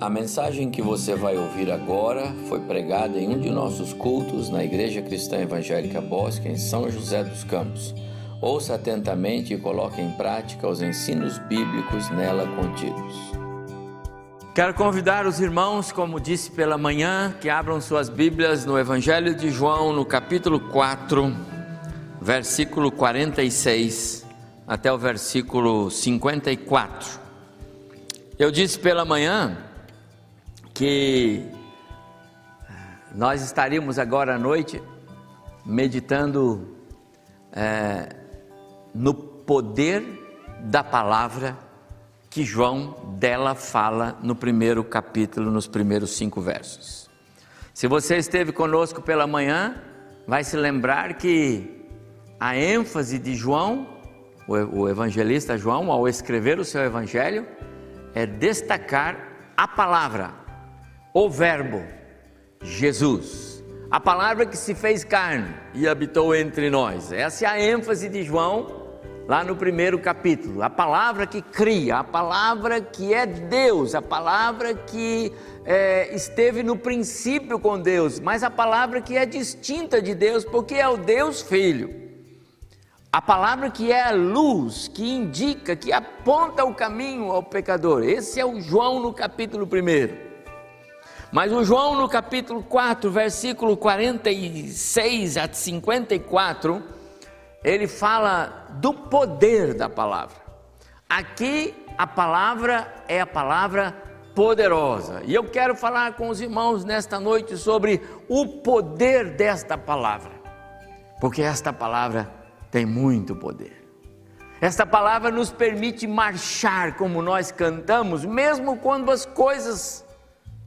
A mensagem que você vai ouvir agora foi pregada em um de nossos cultos na Igreja Cristã Evangélica Bosque, em São José dos Campos. Ouça atentamente e coloque em prática os ensinos bíblicos nela contidos. Quero convidar os irmãos, como disse pela manhã, que abram suas Bíblias no Evangelho de João, no capítulo 4, versículo 46 até o versículo 54. Eu disse pela manhã que nós estaríamos agora à noite meditando é, no poder da palavra que João dela fala no primeiro capítulo, nos primeiros cinco versos. Se você esteve conosco pela manhã, vai se lembrar que a ênfase de João, o evangelista João, ao escrever o seu evangelho, é destacar a palavra o Verbo, Jesus, a palavra que se fez carne e habitou entre nós. Essa é a ênfase de João lá no primeiro capítulo. A palavra que cria, a palavra que é Deus, a palavra que é, esteve no princípio com Deus, mas a palavra que é distinta de Deus, porque é o Deus Filho. A palavra que é a luz, que indica, que aponta o caminho ao pecador. Esse é o João no capítulo 1. Mas o João no capítulo 4, versículo 46 a 54, ele fala do poder da palavra. Aqui a palavra é a palavra poderosa. E eu quero falar com os irmãos nesta noite sobre o poder desta palavra. Porque esta palavra tem muito poder. Esta palavra nos permite marchar como nós cantamos, mesmo quando as coisas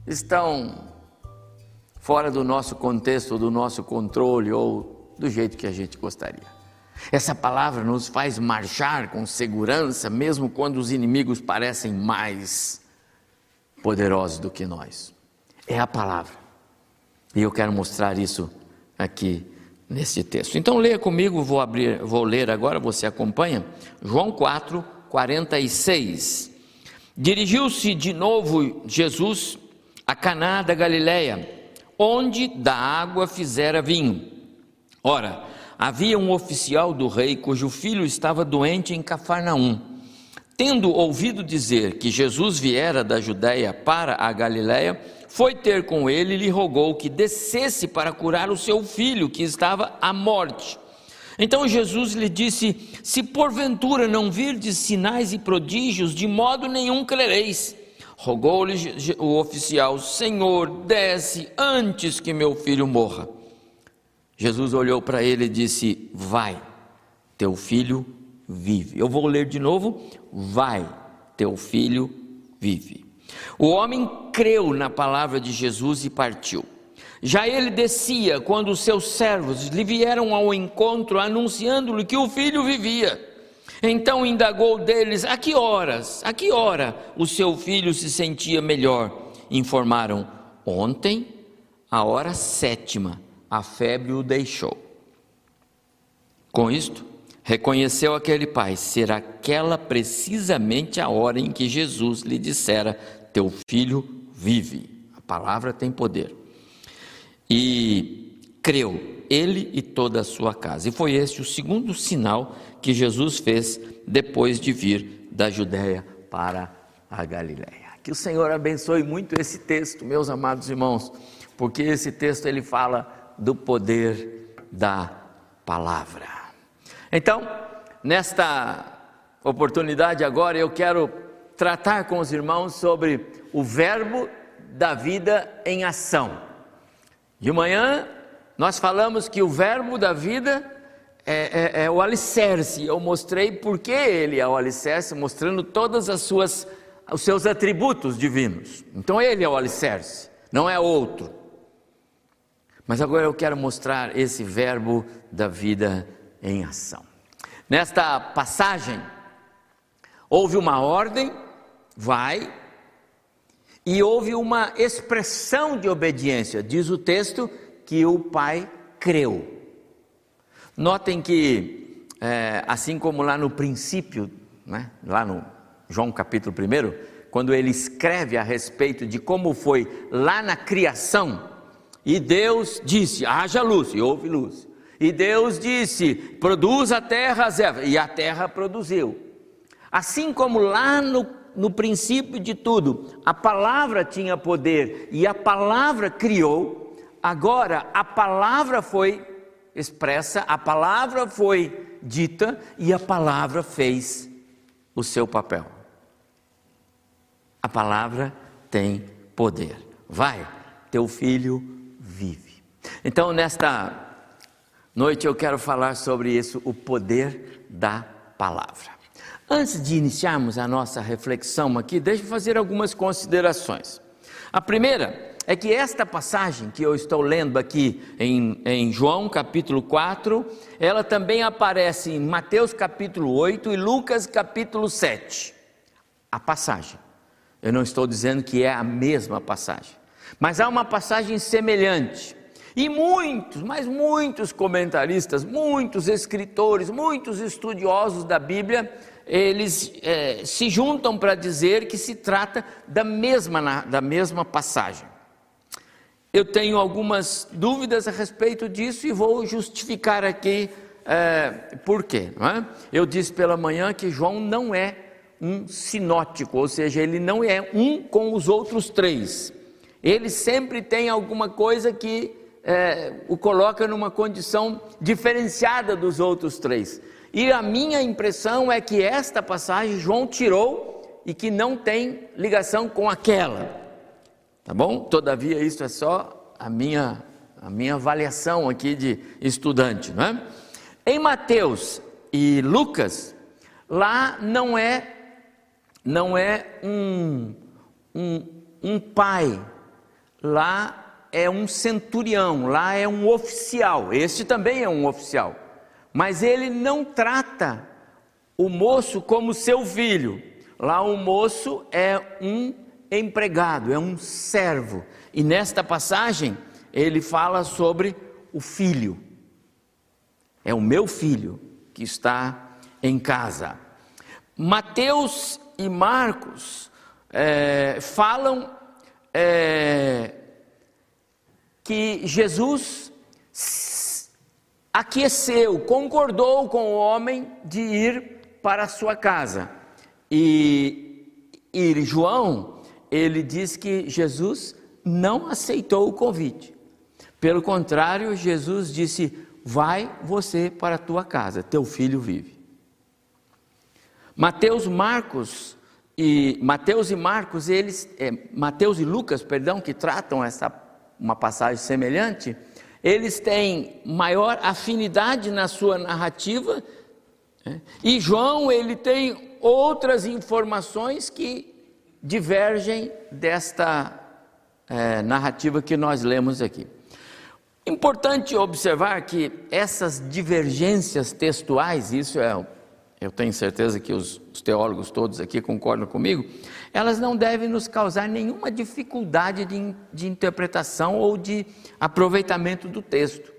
estão fora do nosso contexto, do nosso controle ou do jeito que a gente gostaria. Essa palavra nos faz marchar com segurança, mesmo quando os inimigos parecem mais poderosos do que nós. É a palavra. E eu quero mostrar isso aqui nesse texto. Então leia comigo, vou abrir, vou ler agora, você acompanha. João 4, 46. Dirigiu-se de novo Jesus a Caná da Galileia, onde da água fizera vinho. Ora, havia um oficial do rei cujo filho estava doente em Cafarnaum. Tendo ouvido dizer que Jesus viera da Judéia para a Galiléia, foi ter com ele e lhe rogou que descesse para curar o seu filho, que estava à morte. Então Jesus lhe disse: Se porventura não virdes sinais e prodígios, de modo nenhum crereis. Rogou-lhe o oficial: Senhor, desce antes que meu filho morra. Jesus olhou para ele e disse: Vai, teu filho vive. Eu vou ler de novo: Vai, teu filho vive. O homem creu na palavra de Jesus e partiu. Já ele descia quando os seus servos lhe vieram ao encontro, anunciando-lhe que o filho vivia. Então indagou deles: a que horas, a que hora o seu filho se sentia melhor? Informaram: ontem, a hora sétima, a febre o deixou. Com isto, reconheceu aquele pai ser aquela precisamente a hora em que Jesus lhe dissera: Teu filho vive. A palavra tem poder. E creu ele e toda a sua casa. E foi este o segundo sinal que Jesus fez depois de vir da Judéia para a Galiléia. Que o Senhor abençoe muito esse texto, meus amados irmãos, porque esse texto ele fala do poder da palavra. Então, nesta oportunidade agora eu quero tratar com os irmãos sobre o verbo da vida em ação. De manhã nós falamos que o verbo da vida é, é, é, o alicerce. Eu mostrei por que ele é o alicerce, mostrando todas as suas os seus atributos divinos. Então ele é o alicerce, não é outro. Mas agora eu quero mostrar esse verbo da vida em ação. Nesta passagem houve uma ordem, vai, e houve uma expressão de obediência. Diz o texto que o pai creu. Notem que, é, assim como lá no princípio, né, lá no João capítulo 1, quando ele escreve a respeito de como foi lá na criação, e Deus disse: haja luz, e houve luz. E Deus disse: produz a terra e a terra produziu. Assim como lá no, no princípio de tudo, a palavra tinha poder e a palavra criou, agora a palavra foi expressa, a palavra foi dita e a palavra fez o seu papel. A palavra tem poder. Vai, teu filho vive. Então, nesta noite eu quero falar sobre isso, o poder da palavra. Antes de iniciarmos a nossa reflexão aqui, deixe eu fazer algumas considerações. A primeira é que esta passagem que eu estou lendo aqui em, em, João capítulo 4, ela também aparece em Mateus capítulo 8 e Lucas capítulo 7. A passagem. Eu não estou dizendo que é a mesma passagem, mas há uma passagem semelhante. E muitos, mas muitos comentaristas, muitos escritores, muitos estudiosos da Bíblia, eles é, se juntam para dizer que se trata da mesma, da mesma passagem. Eu tenho algumas dúvidas a respeito disso e vou justificar aqui é, por quê. É? Eu disse pela manhã que João não é um sinótico, ou seja, ele não é um com os outros três. Ele sempre tem alguma coisa que é, o coloca numa condição diferenciada dos outros três. E a minha impressão é que esta passagem João tirou e que não tem ligação com aquela. Tá bom? Todavia, isso é só a minha, a minha avaliação aqui de estudante, não é? Em Mateus e Lucas, lá não é não é um, um, um pai, lá é um centurião, lá é um oficial, este também é um oficial, mas ele não trata o moço como seu filho, lá o moço é um empregado, é um servo, e nesta passagem ele fala sobre o filho, é o meu filho que está em casa. Mateus e Marcos é, falam é, que Jesus aqueceu, concordou com o homem de ir para a sua casa. E, e João, ele diz que Jesus não aceitou o convite. Pelo contrário, Jesus disse: Vai você para a tua casa, teu filho vive. Mateus, Marcos e Mateus e Marcos, eles, é, Mateus e Lucas, perdão, que tratam essa uma passagem semelhante, eles têm maior afinidade na sua narrativa, né? e João ele tem outras informações que divergem desta é, narrativa que nós lemos aqui. Importante observar que essas divergências textuais, isso é eu tenho certeza que os, os, teólogos todos aqui concordam comigo, elas não devem nos causar nenhuma dificuldade de, de interpretação ou de aproveitamento do texto.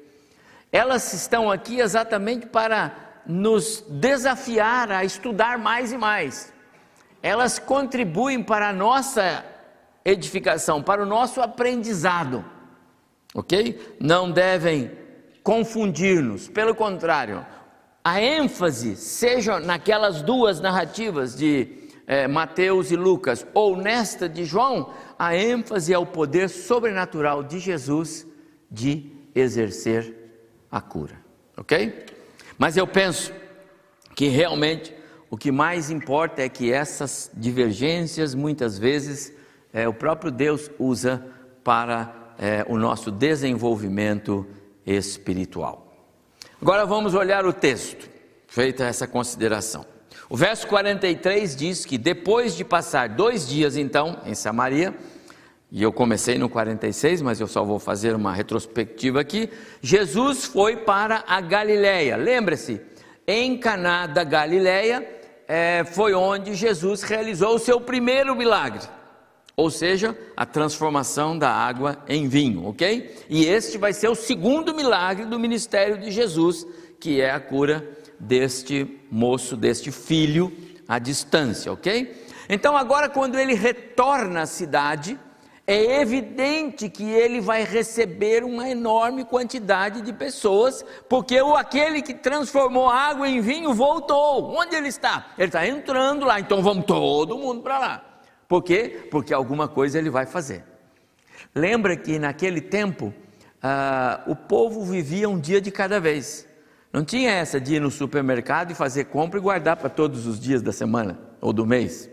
Elas estão aqui exatamente para nos desafiar a estudar mais e mais. Elas contribuem para a nossa edificação, para o nosso aprendizado, ok? Não devem confundir-nos, pelo contrário, a ênfase, seja naquelas duas narrativas de é, Mateus e Lucas, ou nesta de João, a ênfase é o poder sobrenatural de Jesus de exercer a cura, ok? Mas eu penso que realmente o que mais importa é que essas divergências, muitas vezes, é, o próprio Deus usa para é, o nosso desenvolvimento espiritual. Agora vamos olhar o texto, feita essa consideração. O verso 43 diz que depois de passar dois dias, então, em Samaria, e eu comecei no 46, mas eu só vou fazer uma retrospectiva aqui. Jesus foi para a Galileia. Lembre-se, em Caná da Galileia é, foi onde Jesus realizou o seu primeiro milagre ou seja, a transformação da água em vinho, ok? E este vai ser o segundo milagre do ministério de Jesus, que é a cura deste moço, deste filho à distância, ok? Então, agora, quando ele retorna à cidade, é evidente que ele vai receber uma enorme quantidade de pessoas, porque aquele que transformou água em vinho voltou. Onde ele está? Ele está entrando lá, então vamos todo mundo para lá. Por quê? Porque alguma coisa ele vai fazer. Lembra que naquele tempo ah, o povo vivia um dia de cada vez. Não tinha essa de ir no supermercado e fazer compra e guardar para todos os dias da semana ou do mês.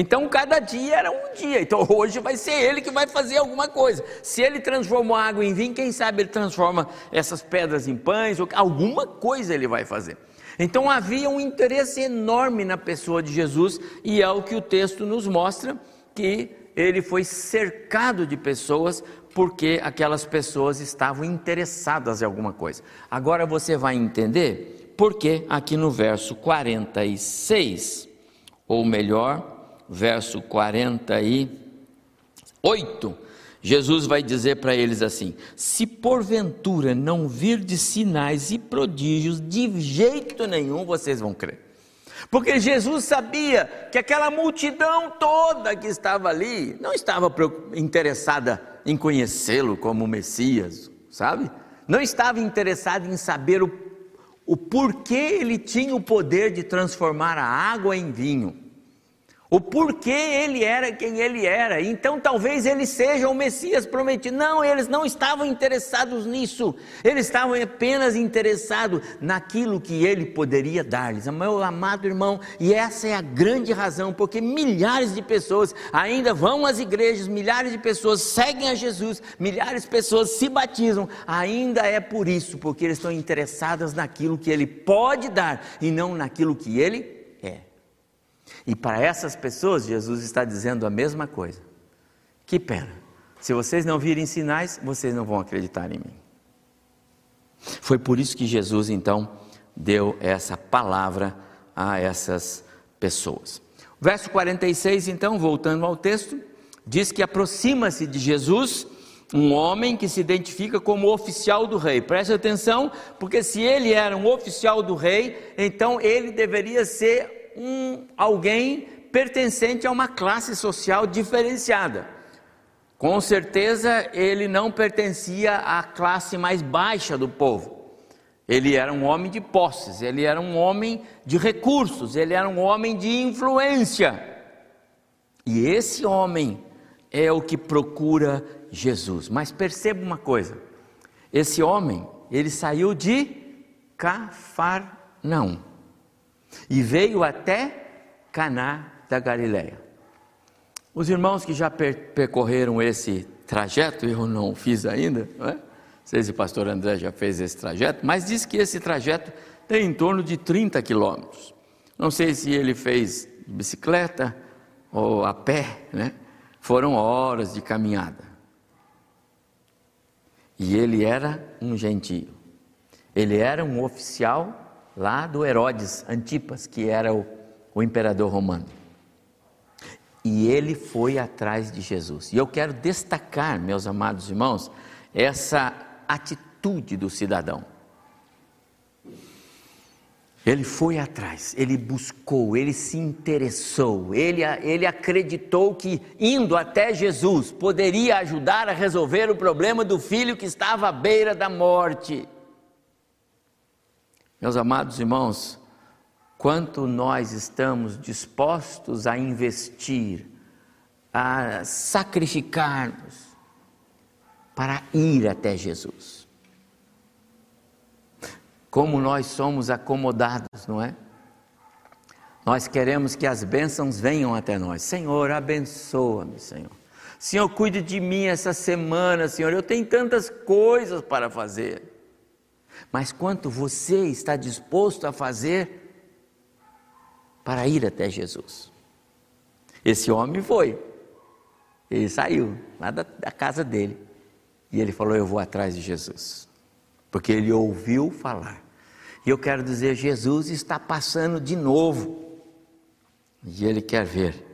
Então cada dia era um dia. Então hoje vai ser ele que vai fazer alguma coisa. Se ele transformou água em vinho, quem sabe ele transforma essas pedras em pães, ou alguma coisa ele vai fazer. Então havia um interesse enorme na pessoa de Jesus e é o que o texto nos mostra que ele foi cercado de pessoas porque aquelas pessoas estavam interessadas em alguma coisa. Agora você vai entender porque aqui no verso 46, ou melhor, verso 48, Jesus vai dizer para eles assim: Se porventura não vir de sinais e prodígios, de jeito nenhum vocês vão crer. Porque Jesus sabia que aquela multidão toda que estava ali não estava interessada em conhecê-lo como Messias, sabe? Não estava interessada em saber o, o porquê ele tinha o poder de transformar a água em vinho o porquê ele era quem ele era. Então talvez ele seja o Messias prometido. Não, eles não estavam interessados nisso. Eles estavam apenas interessados naquilo que ele poderia dar-lhes. Meu amado irmão, e essa é a grande razão porque milhares de pessoas ainda vão às igrejas, milhares de pessoas seguem a Jesus, milhares de pessoas se batizam. Ainda é por isso, porque eles estão interessados naquilo que ele pode dar e não naquilo que ele e para essas pessoas, Jesus está dizendo a mesma coisa. Que pena. Se vocês não virem sinais, vocês não vão acreditar em mim. Foi por isso que Jesus então deu essa palavra a essas pessoas. Verso 46, então, voltando ao texto, diz que aproxima-se de Jesus um homem que se identifica como oficial do rei. Preste atenção, porque se ele era um oficial do rei, então ele deveria ser um alguém pertencente a uma classe social diferenciada. Com certeza ele não pertencia à classe mais baixa do povo. Ele era um homem de posses, ele era um homem de recursos, ele era um homem de influência. E esse homem é o que procura Jesus. Mas perceba uma coisa: esse homem, ele saiu de Cafarnaum e veio até Caná da Galileia. Os irmãos que já percorreram esse trajeto, eu não fiz ainda, não é? não sei se o pastor André já fez esse trajeto, mas diz que esse trajeto tem em torno de 30 quilômetros. Não sei se ele fez de bicicleta ou a pé, né? Foram horas de caminhada. E ele era um gentio. Ele era um oficial lá do Herodes Antipas, que era o, o imperador romano. E ele foi atrás de Jesus. E eu quero destacar, meus amados irmãos, essa atitude do cidadão. Ele foi atrás, ele buscou, ele se interessou, ele, ele acreditou que indo até Jesus poderia ajudar a resolver o problema do filho que estava à beira da morte. Meus amados irmãos, quanto nós estamos dispostos a investir, a sacrificarmos para ir até Jesus. Como nós somos acomodados, não é? Nós queremos que as bênçãos venham até nós. Senhor, abençoa-me, Senhor. Senhor, cuide de mim essa semana, Senhor. Eu tenho tantas coisas para fazer mas quanto você está disposto a fazer para ir até Jesus. Esse homem foi, ele saiu lá da, da casa dele e ele falou: Eu vou atrás de Jesus, porque ele ouviu falar. E eu quero dizer: Jesus está passando de novo e ele quer ver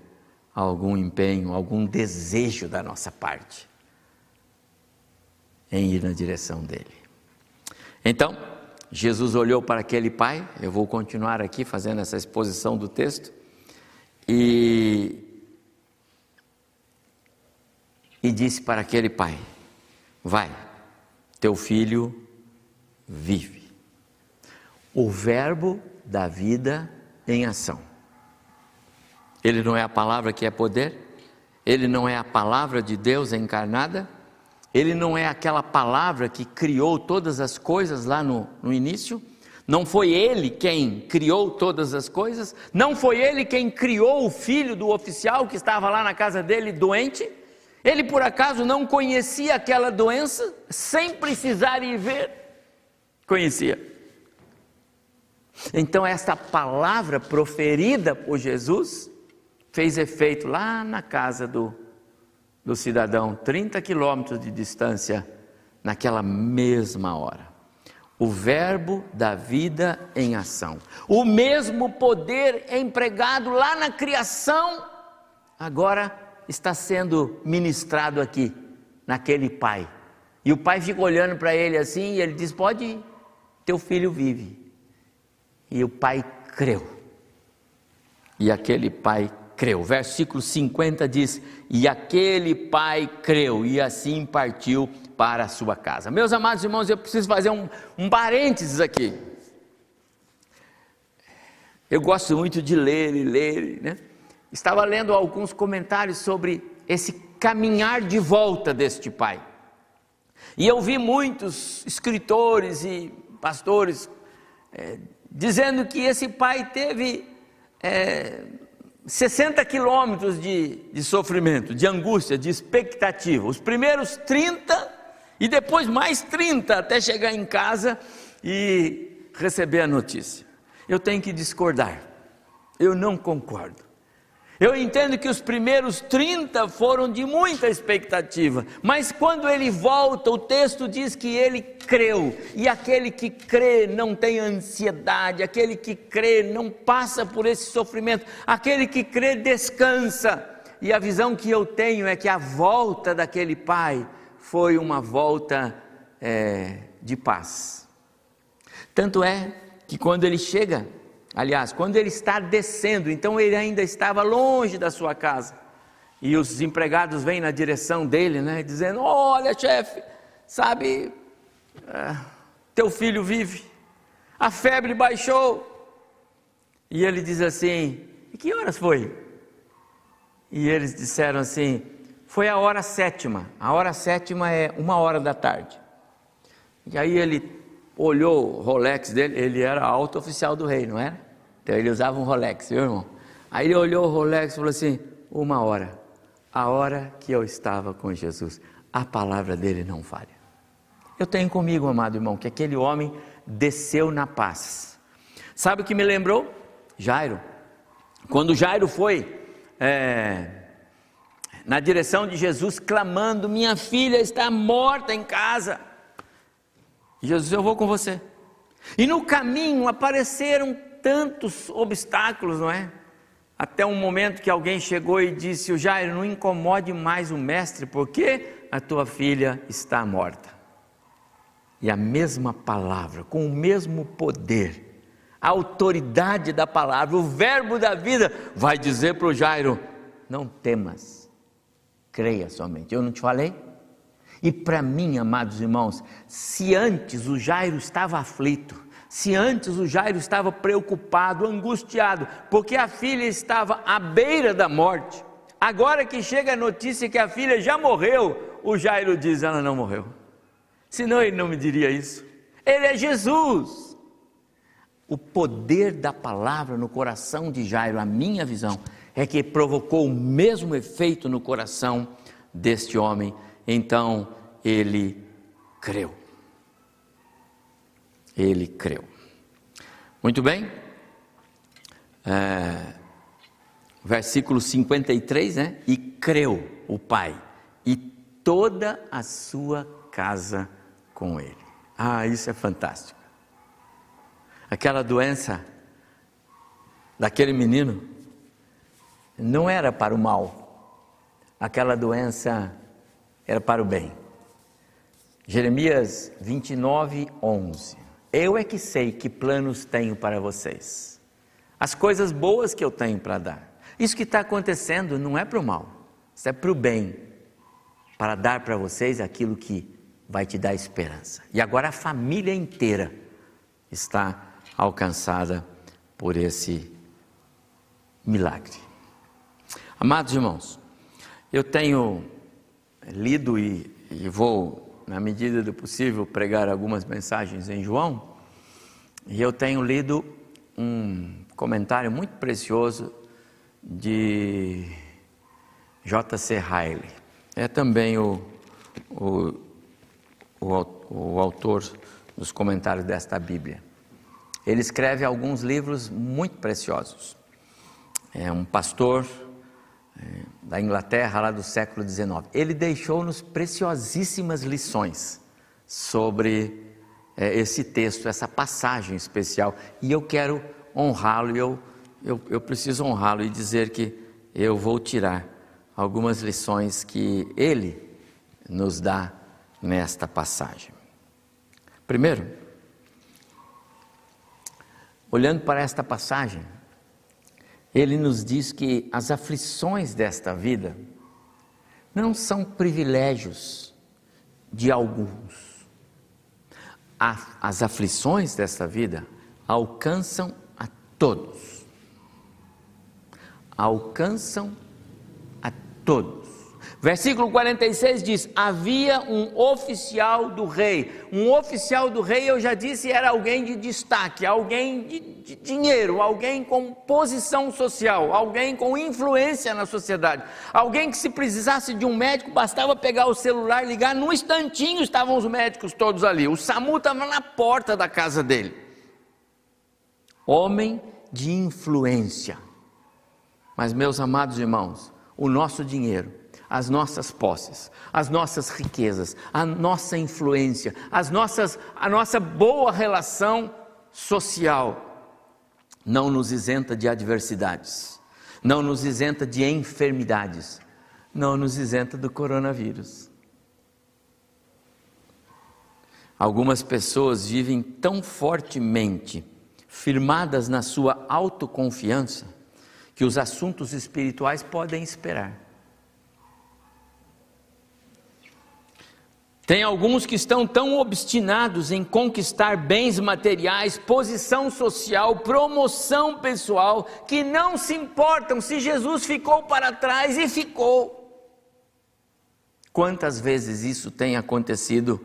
algum empenho, algum desejo da nossa parte em ir na direção dele. Então, Jesus olhou para aquele pai, eu vou continuar aqui fazendo essa exposição do texto, e, e disse para aquele pai: Vai, teu filho vive. O verbo da vida em ação. Ele não é a palavra que é poder, ele não é a palavra de Deus encarnada, ele não é aquela palavra que criou todas as coisas lá no, no início. Não foi ele quem criou todas as coisas, não foi ele quem criou o filho do oficial que estava lá na casa dele doente. Ele por acaso não conhecia aquela doença sem precisar ir ver? Conhecia. Então, esta palavra proferida por Jesus fez efeito lá na casa do, do cidadão, 30 quilômetros de distância, naquela mesma hora. O verbo da vida em ação, o mesmo poder empregado lá na criação, agora está sendo ministrado aqui, naquele pai. E o pai fica olhando para ele assim e ele diz: Pode ir, teu filho vive. E o pai creu. E aquele pai creu. Versículo 50 diz: E aquele pai creu, e assim partiu para a sua casa. Meus amados irmãos, eu preciso fazer um, um parênteses aqui. Eu gosto muito de ler e ler, né? Estava lendo alguns comentários sobre esse caminhar de volta deste pai. E eu vi muitos escritores e pastores é, dizendo que esse pai teve é, 60 quilômetros de, de sofrimento, de angústia, de expectativa. Os primeiros 30 e depois mais 30 até chegar em casa e receber a notícia. Eu tenho que discordar. Eu não concordo. Eu entendo que os primeiros 30 foram de muita expectativa, mas quando ele volta, o texto diz que ele creu, e aquele que crê não tem ansiedade, aquele que crê não passa por esse sofrimento, aquele que crê descansa. E a visão que eu tenho é que a volta daquele pai foi uma volta é, de paz. Tanto é que quando ele chega Aliás, quando ele está descendo, então ele ainda estava longe da sua casa. E os empregados vêm na direção dele, né, dizendo: Olha, chefe, sabe, é, teu filho vive, a febre baixou. E ele diz assim: E que horas foi? E eles disseram assim: Foi a hora sétima. A hora sétima é uma hora da tarde. E aí ele olhou o Rolex dele, ele era alto oficial do rei, não era? Então ele usava um Rolex, viu irmão? Aí ele olhou o Rolex e falou assim: uma hora, a hora que eu estava com Jesus, a palavra dele não falha. Eu tenho comigo, amado irmão, que aquele homem desceu na paz. Sabe o que me lembrou? Jairo. Quando Jairo foi é, na direção de Jesus, clamando: Minha filha está morta em casa. Jesus, eu vou com você. E no caminho apareceram tantos obstáculos, não é? Até um momento que alguém chegou e disse: O Jairo, não incomode mais o mestre, porque a tua filha está morta. E a mesma palavra, com o mesmo poder, a autoridade da palavra, o verbo da vida, vai dizer para o Jairo: Não temas, creia somente. Eu não te falei? E para mim, amados irmãos, se antes o Jairo estava aflito, se antes o Jairo estava preocupado, angustiado, porque a filha estava à beira da morte, agora que chega a notícia que a filha já morreu, o Jairo diz: ela não morreu. Senão ele não me diria isso. Ele é Jesus. O poder da palavra no coração de Jairo, a minha visão, é que provocou o mesmo efeito no coração deste homem então ele creu. Ele creu. Muito bem. É, versículo 53, né? E creu o pai, e toda a sua casa com ele. Ah, isso é fantástico. Aquela doença daquele menino não era para o mal. Aquela doença era para o bem. Jeremias 29, 11. Eu é que sei que planos tenho para vocês, as coisas boas que eu tenho para dar. Isso que está acontecendo não é para o mal, isso é para o bem. para dar para vocês aquilo que vai te dar esperança. E agora a família inteira está alcançada por esse milagre. Amados irmãos, eu tenho lido e, e, vou, na medida do possível, pregar algumas mensagens em João, e eu tenho lido um comentário muito precioso de J.C. Riley. É também o, o, o, o autor dos comentários desta Bíblia. Ele escreve alguns livros muito preciosos. É um pastor da Inglaterra, lá do século XIX. Ele deixou-nos preciosíssimas lições sobre é, esse texto, essa passagem especial. E eu quero honrá-lo, eu, eu, eu preciso honrá-lo e dizer que eu vou tirar algumas lições que ele nos dá nesta passagem. Primeiro, Olhando para esta passagem, ele nos diz que as aflições desta vida não são privilégios de alguns. As aflições desta vida alcançam a todos. Alcançam a todos. Versículo 46 diz: Havia um oficial do rei. Um oficial do rei, eu já disse, era alguém de destaque, alguém de, de, dinheiro, alguém com posição social, alguém com influência na sociedade. Alguém que, se precisasse de um médico, bastava pegar o celular, ligar, num instantinho estavam os médicos todos ali. O SAMU estava na porta da casa dele. Homem de influência. Mas, meus amados irmãos, o nosso dinheiro as nossas posses, as nossas riquezas, a nossa influência, as nossas, a nossa boa relação social não nos isenta de adversidades, não nos isenta de enfermidades, não nos isenta do coronavírus. Algumas pessoas vivem tão fortemente firmadas na sua autoconfiança que os assuntos espirituais podem esperar. Tem alguns que estão tão obstinados em conquistar bens materiais, posição social, promoção pessoal, que não se importam se Jesus ficou para trás e ficou. Quantas vezes isso tem acontecido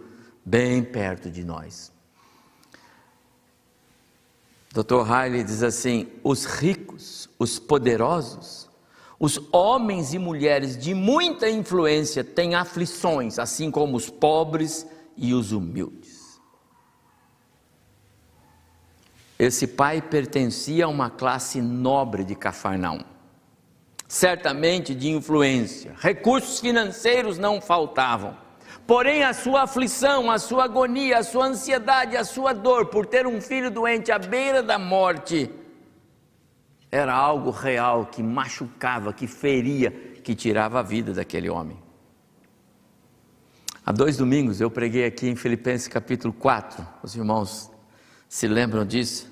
bem perto de nós? Dr. Riley diz assim: os ricos, os poderosos, os homens e mulheres de muita influência têm aflições, assim como os pobres e os humildes. Esse pai pertencia a uma classe nobre de Cafarnaum, certamente de influência, recursos financeiros não faltavam. Porém, a sua aflição, a sua agonia, a sua ansiedade, a sua dor por ter um filho doente à beira da morte, era algo real que machucava, que feria, que tirava a vida daquele homem. Há dois domingos eu preguei aqui em Filipenses capítulo 4, os irmãos se lembram disso?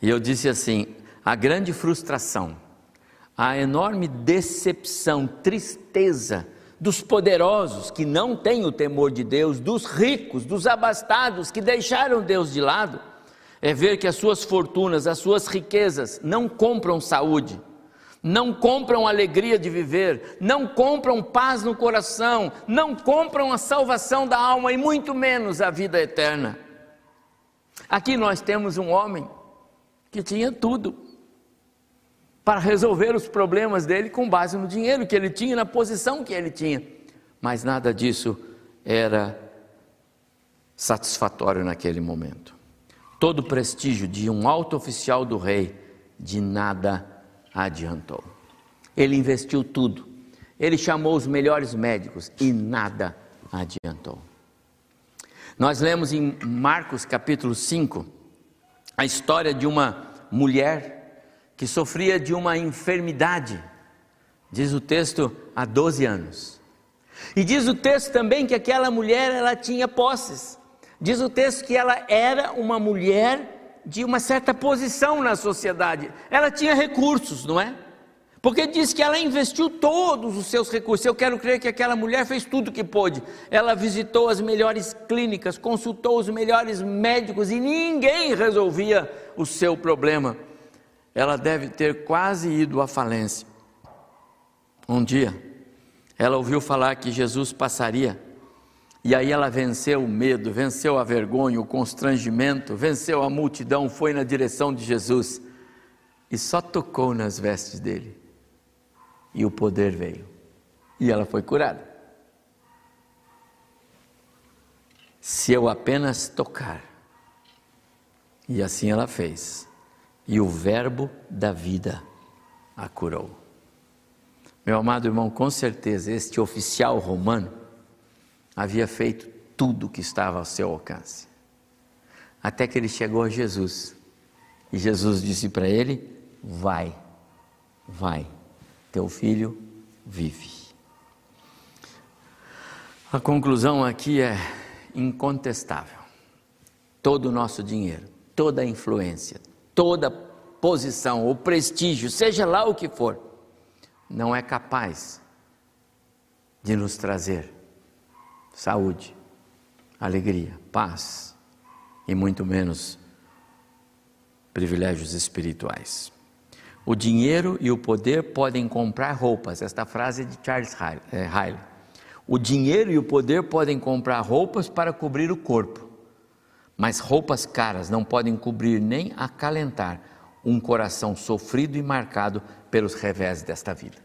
E eu disse assim: a grande frustração, a enorme decepção, tristeza dos poderosos que não têm o temor de Deus, dos ricos, dos abastados que deixaram Deus de lado é ver que as suas fortunas, as suas riquezas não compram saúde, não compram alegria de viver, não compram paz no coração, não compram a salvação da alma e muito menos a vida eterna. Aqui nós temos um homem que tinha tudo para resolver os problemas dele com base no dinheiro que ele tinha, na posição que ele tinha, mas nada disso era satisfatório naquele momento todo o prestígio de um alto oficial do rei, de nada adiantou. Ele investiu tudo, ele chamou os melhores médicos e nada adiantou. Nós lemos em Marcos capítulo 5 a história de uma mulher que sofria de uma enfermidade, diz o texto, há 12 anos. E diz o texto também que aquela mulher ela tinha posses. Diz o texto que ela era uma mulher de uma certa posição na sociedade. Ela tinha recursos, não é? Porque diz que ela investiu todos os seus recursos. Eu quero crer que aquela mulher fez tudo o que pôde. Ela visitou as melhores clínicas, consultou os melhores médicos e ninguém resolvia o seu problema. Ela deve ter quase ido à falência. Um dia, ela ouviu falar que Jesus passaria. E aí ela venceu o medo, venceu a vergonha, o constrangimento, venceu a multidão, foi na direção de Jesus e só tocou nas vestes dele e o poder veio. E ela foi curada. Se eu apenas tocar. E assim ela fez. E o Verbo da vida a curou. Meu amado irmão, com certeza este oficial romano havia feito tudo o que estava ao seu alcance. Até que ele chegou a Jesus. E Jesus disse para ele: Vai, vai teu filho vive. A conclusão aqui é incontestável. Todo o nosso dinheiro, toda a influência, toda posição ou prestígio, seja lá o que for, não é capaz de nos trazer saúde, alegria, paz e muito menos privilégios espirituais. O dinheiro e o poder podem comprar roupas. Esta frase é de Charles Haile. É, o dinheiro e o poder podem comprar roupas para cobrir o corpo, mas roupas caras não podem cobrir nem acalentar um coração sofrido e marcado pelos revés desta vida.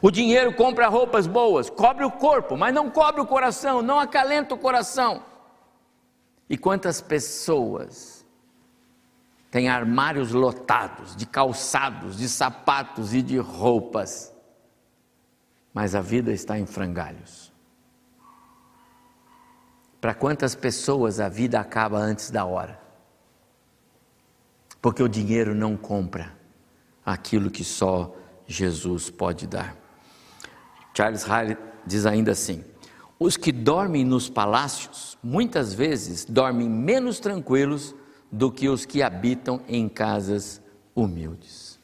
O dinheiro compra roupas boas, cobre o corpo, mas não cobre o coração, não acalenta o coração. E quantas pessoas tem armários lotados de calçados, de sapatos e de roupas, mas a vida está em frangalhos. Para quantas pessoas a vida acaba antes da hora? Porque o dinheiro não compra aquilo que só Jesus pode dar. Charles Hyde diz ainda assim: os que dormem nos palácios muitas vezes dormem menos tranquilos do que os que habitam em casas humildes.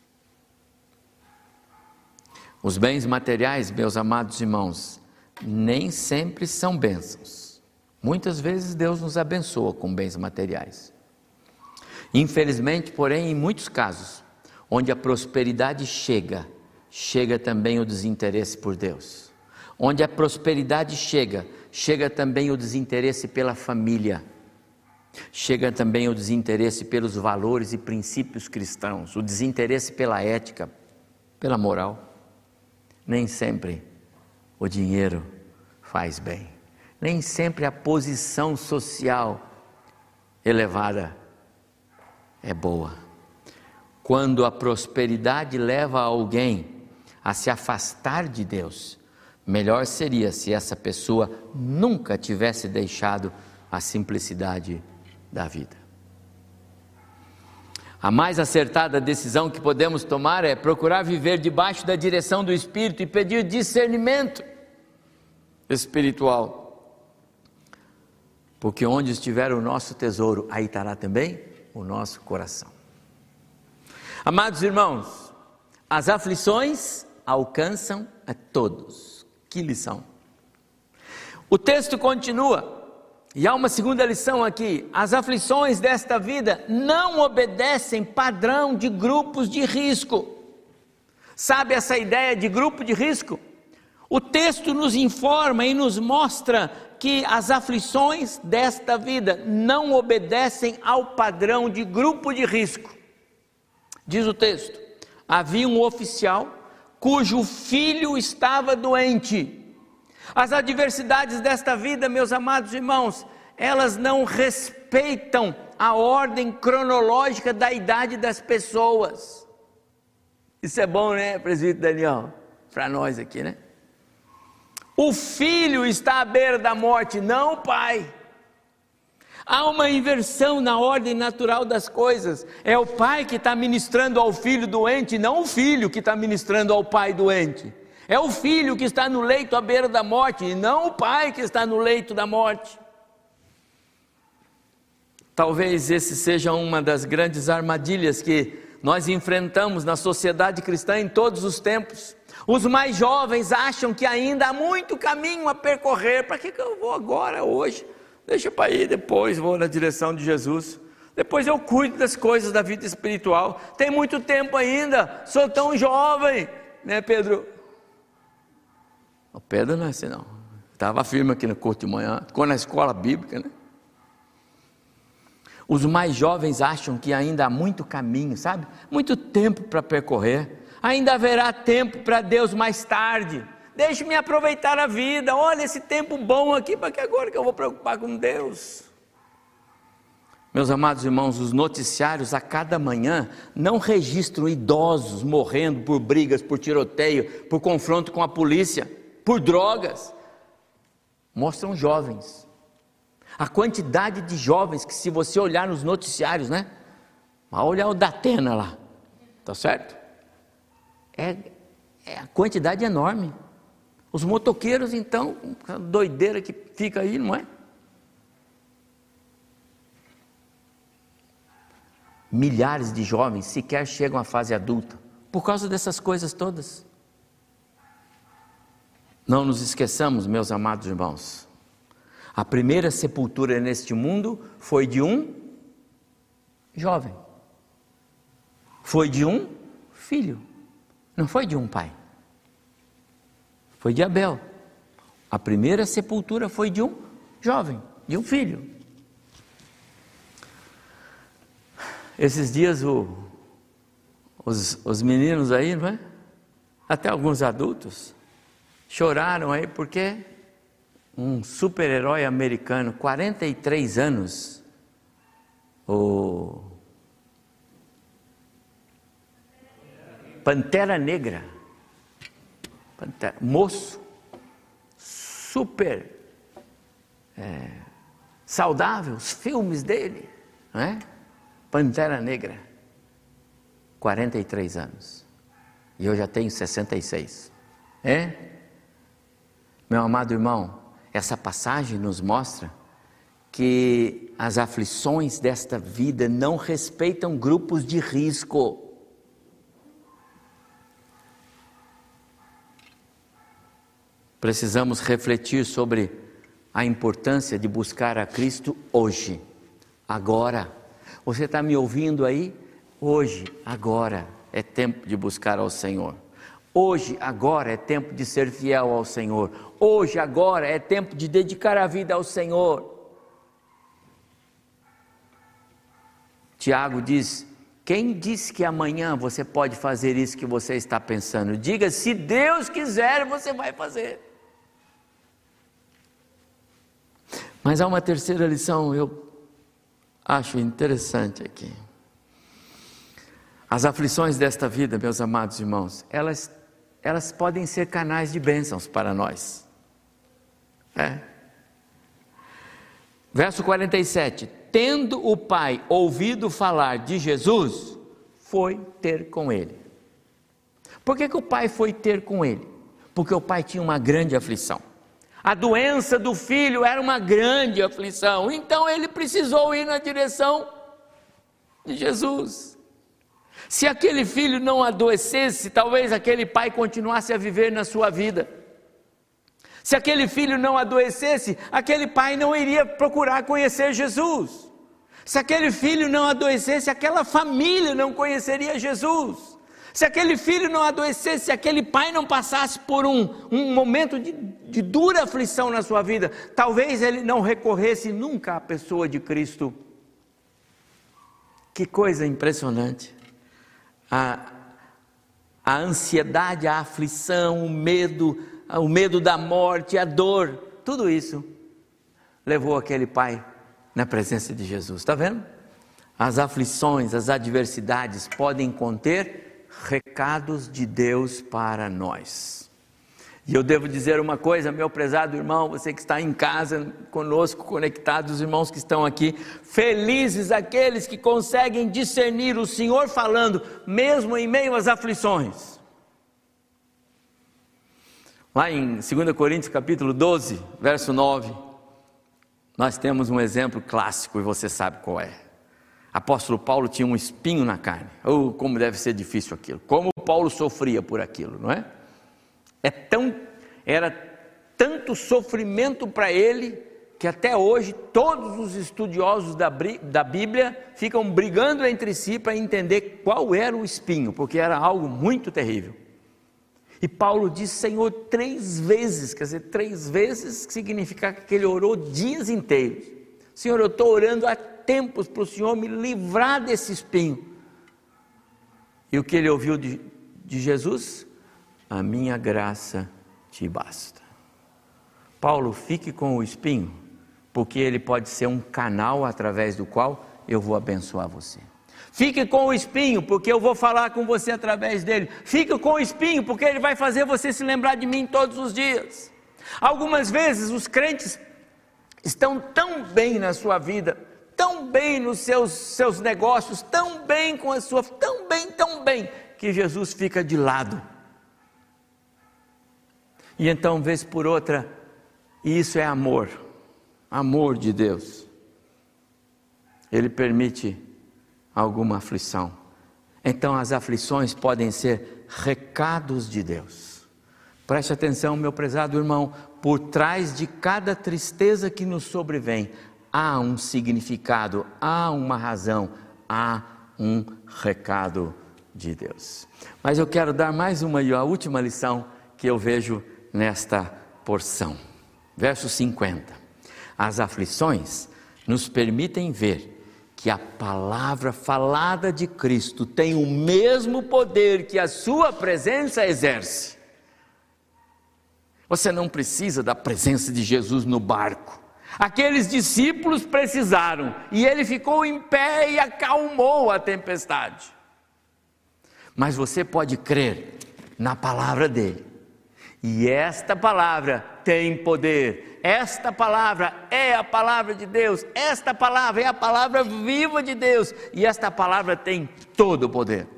Os bens materiais, meus amados irmãos, nem sempre são bênçãos. Muitas vezes Deus nos abençoa com bens materiais. Infelizmente, porém, em muitos casos, onde a prosperidade chega, chega também o desinteresse por Deus. Onde a prosperidade chega, chega também o desinteresse pela família Chega também o desinteresse pelos valores e princípios cristãos, o desinteresse pela ética, pela moral. Nem sempre o dinheiro faz bem, nem sempre a posição social elevada é boa. Quando a prosperidade leva alguém a se afastar de Deus, melhor seria se essa pessoa nunca tivesse deixado a simplicidade da vida. A mais acertada decisão que podemos tomar é procurar viver debaixo da direção do Espírito e pedir discernimento espiritual. Porque onde estiver o nosso tesouro, aí estará também o nosso coração. Amados irmãos, as aflições alcançam a todos. Que lição! O texto continua. E há uma segunda lição aqui: as aflições desta vida não obedecem padrão de grupos de risco. Sabe essa ideia de grupo de risco? O texto nos informa e nos mostra que as aflições desta vida não obedecem ao padrão de grupo de risco. Diz o texto: havia um oficial cujo filho estava doente. As adversidades desta vida, meus amados irmãos, elas não respeitam a ordem cronológica da idade das pessoas. Isso é bom, né, presbítero Daniel? Para nós aqui, né? O filho está à beira da morte, não o pai. Há uma inversão na ordem natural das coisas. É o pai que está ministrando ao filho doente, não o filho que está ministrando ao pai doente. É o filho que está no leito à beira da morte, e não o pai que está no leito da morte. Talvez esse seja uma das grandes armadilhas que nós enfrentamos na sociedade cristã em todos os tempos. Os mais jovens acham que ainda há muito caminho a percorrer. Para que, que eu vou agora, hoje? Deixa para ir, depois vou na direção de Jesus. Depois eu cuido das coisas da vida espiritual. Tem muito tempo ainda, sou tão jovem, né, Pedro? O Pedro não é assim, não. Estava firme aqui no curso de manhã, ficou na escola bíblica, né? Os mais jovens acham que ainda há muito caminho, sabe? Muito tempo para percorrer. Ainda haverá tempo para Deus mais tarde. Deixe-me aproveitar a vida. Olha esse tempo bom aqui, para que agora que eu vou preocupar com Deus? Meus amados irmãos, os noticiários a cada manhã não registram idosos morrendo por brigas, por tiroteio, por confronto com a polícia, por drogas. Mostram jovens. A quantidade de jovens que, se você olhar nos noticiários, né? Vai olhar o da Atena lá, tá certo? É, é a quantidade enorme. Os motoqueiros, então, doideira que fica aí, não é? Milhares de jovens sequer chegam à fase adulta por causa dessas coisas todas. Não nos esqueçamos, meus amados irmãos, a primeira sepultura neste mundo foi de um jovem, foi de um filho, não foi de um pai, foi de Abel. A primeira sepultura foi de um jovem, de um filho. Esses dias o, os, os meninos aí, não é? Até alguns adultos choraram aí porque um super-herói americano, 43 anos, o Pantera Negra, moço, super é, saudável, os filmes dele, não é? Pantera Negra, 43 anos. E eu já tenho 66. É? Meu amado irmão, essa passagem nos mostra que as aflições desta vida não respeitam grupos de risco. Precisamos refletir sobre a importância de buscar a Cristo hoje, agora. Você está me ouvindo aí? Hoje, agora é tempo de buscar ao Senhor. Hoje, agora é tempo de ser fiel ao Senhor. Hoje, agora é tempo de dedicar a vida ao Senhor. Tiago diz: Quem diz que amanhã você pode fazer isso que você está pensando? Diga: se Deus quiser, você vai fazer. Mas há uma terceira lição, eu acho interessante aqui. As aflições desta vida, meus amados irmãos, elas, elas podem ser canais de bênçãos para nós. É. Verso 47: Tendo o pai ouvido falar de Jesus, foi ter com ele. Por que, que o pai foi ter com ele? Porque o pai tinha uma grande aflição. A doença do filho era uma grande aflição, então ele precisou ir na direção de Jesus. Se aquele filho não adoecesse, talvez aquele pai continuasse a viver na sua vida. Se aquele filho não adoecesse, aquele pai não iria procurar conhecer Jesus. Se aquele filho não adoecesse, aquela família não conheceria Jesus. Se aquele filho não adoecesse, se aquele pai não passasse por um, um momento de, de dura aflição na sua vida, talvez ele não recorresse nunca à pessoa de Cristo. Que coisa impressionante. A, a ansiedade, a aflição, o medo, o medo da morte, a dor, tudo isso levou aquele pai na presença de Jesus. Está vendo? As aflições, as adversidades podem conter recados de Deus para nós. E eu devo dizer uma coisa, meu prezado irmão, você que está em casa conosco, conectados, os irmãos que estão aqui, felizes aqueles que conseguem discernir o Senhor falando, mesmo em meio às aflições. Lá em 2 Coríntios capítulo 12, verso 9, nós temos um exemplo clássico e você sabe qual é. Apóstolo Paulo tinha um espinho na carne. Oh, como deve ser difícil aquilo. Como Paulo sofria por aquilo, não é? É tão era tanto sofrimento para ele que até hoje todos os estudiosos da, da Bíblia ficam brigando entre si para entender qual era o espinho, porque era algo muito terrível. E Paulo diz Senhor três vezes, quer dizer, três vezes significa que ele orou dias inteiros. Senhor, eu estou orando há tempos para o Senhor me livrar desse espinho. E o que ele ouviu de, de Jesus? A minha graça te basta. Paulo, fique com o espinho porque ele pode ser um canal através do qual eu vou abençoar você. Fique com o espinho, porque eu vou falar com você através dele. Fique com o espinho, porque ele vai fazer você se lembrar de mim todos os dias. Algumas vezes os crentes estão tão bem na sua vida, tão bem nos seus, seus negócios, tão bem com a sua, tão bem, tão bem, que Jesus fica de lado. E então, vez por outra, isso é amor amor de Deus, Ele permite alguma aflição. Então, as aflições podem ser recados de Deus. Preste atenção, meu prezado irmão, por trás de cada tristeza que nos sobrevém, há um significado, há uma razão, há um recado de Deus. Mas eu quero dar mais uma e a última lição que eu vejo nesta porção. Verso 50. As aflições nos permitem ver que a palavra falada de Cristo tem o mesmo poder que a sua presença exerce. Você não precisa da presença de Jesus no barco. Aqueles discípulos precisaram, e ele ficou em pé e acalmou a tempestade. Mas você pode crer na palavra dele, e esta palavra tem poder esta palavra é a palavra de Deus, esta palavra é a palavra viva de Deus, e esta palavra tem todo o poder.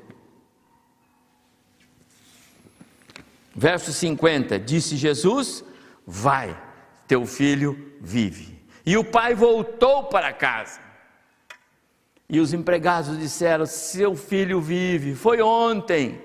Verso 50: Disse Jesus: Vai, teu filho vive. E o pai voltou para casa. E os empregados disseram: Seu filho vive, foi ontem.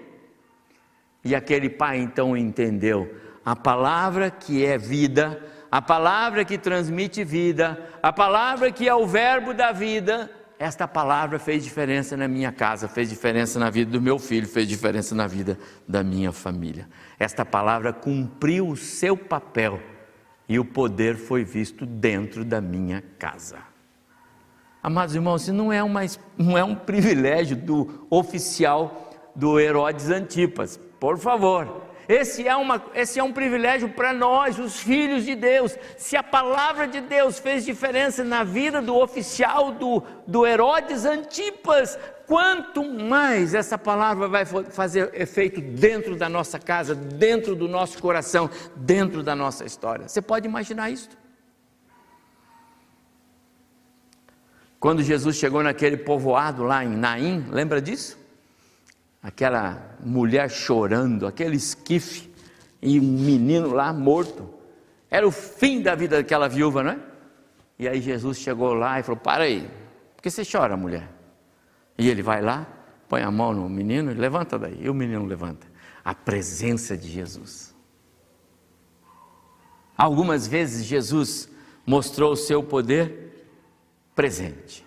E aquele pai então entendeu: a palavra que é vida a palavra que transmite vida, a palavra que é o verbo da vida, esta palavra fez diferença na minha casa, fez diferença na vida do meu filho, fez diferença na vida da minha família. Esta palavra cumpriu o seu papel e o poder foi visto dentro da minha casa. Amados irmãos, isso não é, uma, não é um privilégio do oficial do Herodes Antipas, por favor. Esse é, uma, esse é um privilégio para nós, os filhos de Deus. Se a palavra de Deus fez diferença na vida do oficial do, do Herodes Antipas, quanto mais essa palavra vai fazer efeito dentro da nossa casa, dentro do nosso coração, dentro da nossa história. Você pode imaginar isso? Quando Jesus chegou naquele povoado lá em Naim, lembra disso? Aquela mulher chorando, aquele esquife e um menino lá morto. Era o fim da vida daquela viúva, não é? E aí Jesus chegou lá e falou: Para aí, por que você chora, mulher? E ele vai lá, põe a mão no menino e levanta daí. E o menino levanta. A presença de Jesus. Algumas vezes Jesus mostrou o seu poder presente,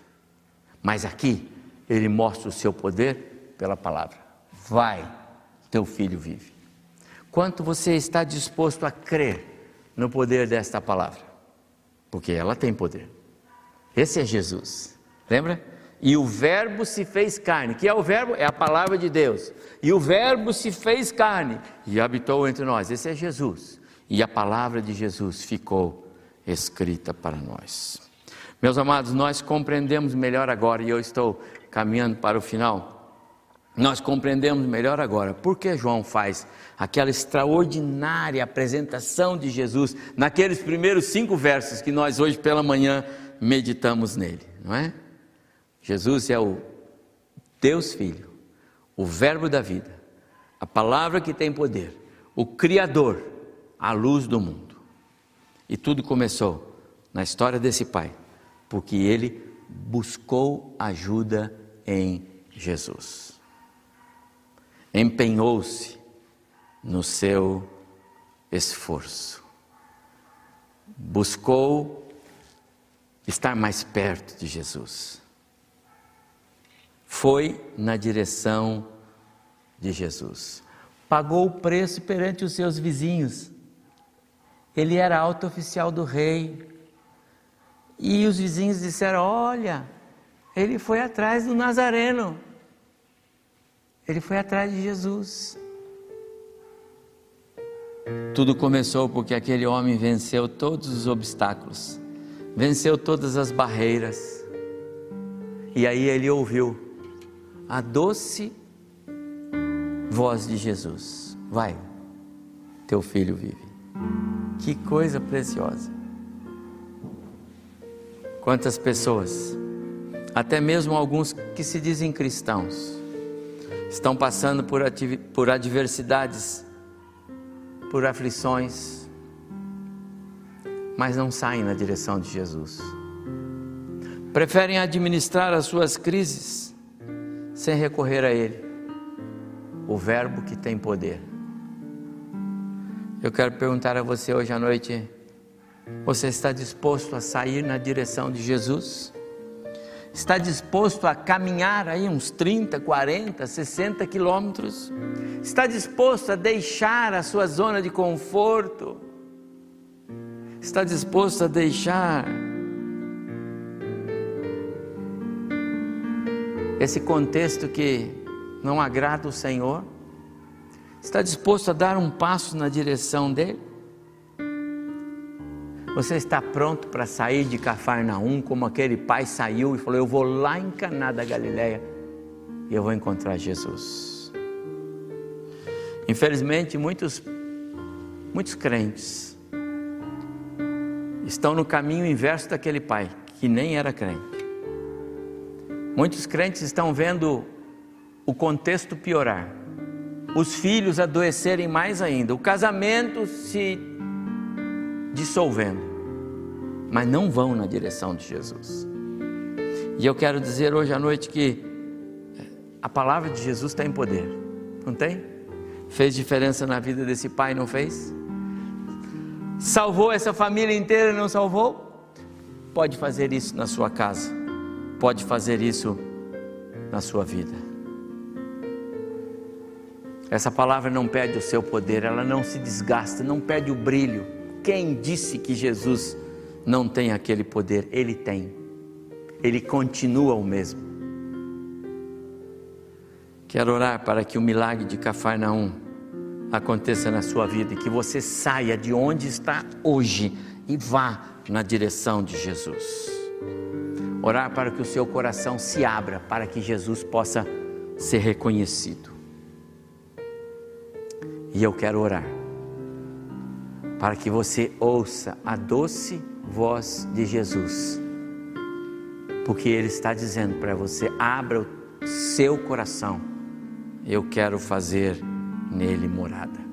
mas aqui ele mostra o seu poder pela palavra. Vai, teu filho vive. Quanto você está disposto a crer no poder desta palavra? Porque ela tem poder. Esse é Jesus. Lembra? E o Verbo se fez carne. Que é o Verbo? É a palavra de Deus. E o Verbo se fez carne e habitou entre nós. Esse é Jesus. E a palavra de Jesus ficou escrita para nós. Meus amados, nós compreendemos melhor agora, e eu estou caminhando para o final nós compreendemos melhor agora por que João faz aquela extraordinária apresentação de Jesus naqueles primeiros cinco versos que nós hoje pela manhã meditamos nele, não é? Jesus é o Deus Filho, o Verbo da vida, a palavra que tem poder, o Criador, a luz do mundo. E tudo começou na história desse pai, porque ele buscou ajuda em Jesus. Empenhou-se no seu esforço. Buscou estar mais perto de Jesus. Foi na direção de Jesus. Pagou o preço perante os seus vizinhos. Ele era alto oficial do rei. E os vizinhos disseram: Olha, ele foi atrás do Nazareno. Ele foi atrás de Jesus. Tudo começou porque aquele homem venceu todos os obstáculos, venceu todas as barreiras. E aí ele ouviu a doce voz de Jesus: Vai, teu filho vive. Que coisa preciosa. Quantas pessoas, até mesmo alguns que se dizem cristãos, estão passando por, por adversidades por aflições, mas não saem na direção de Jesus. Preferem administrar as suas crises sem recorrer a Ele, o Verbo que tem poder. Eu quero perguntar a você hoje à noite: você está disposto a sair na direção de Jesus? Está disposto a caminhar aí uns 30, 40, 60 quilômetros, está disposto a deixar a sua zona de conforto, está disposto a deixar esse contexto que não agrada o Senhor, está disposto a dar um passo na direção dele? Você está pronto para sair de Cafarnaum como aquele pai saiu e falou: Eu vou lá em Caná da Galileia e eu vou encontrar Jesus. Infelizmente, muitos, muitos crentes estão no caminho inverso daquele pai, que nem era crente. Muitos crentes estão vendo o contexto piorar, os filhos adoecerem mais ainda, o casamento se dissolvendo, mas não vão na direção de Jesus. E eu quero dizer hoje à noite que a palavra de Jesus tem poder, não tem? Fez diferença na vida desse pai, não fez? Salvou essa família inteira, não salvou? Pode fazer isso na sua casa, pode fazer isso na sua vida. Essa palavra não perde o seu poder, ela não se desgasta, não perde o brilho quem disse que Jesus não tem aquele poder? Ele tem. Ele continua o mesmo. Quero orar para que o milagre de Cafarnaum aconteça na sua vida e que você saia de onde está hoje e vá na direção de Jesus. Orar para que o seu coração se abra para que Jesus possa ser reconhecido. E eu quero orar para que você ouça a doce voz de Jesus. Porque Ele está dizendo para você: abra o seu coração, eu quero fazer nele morada.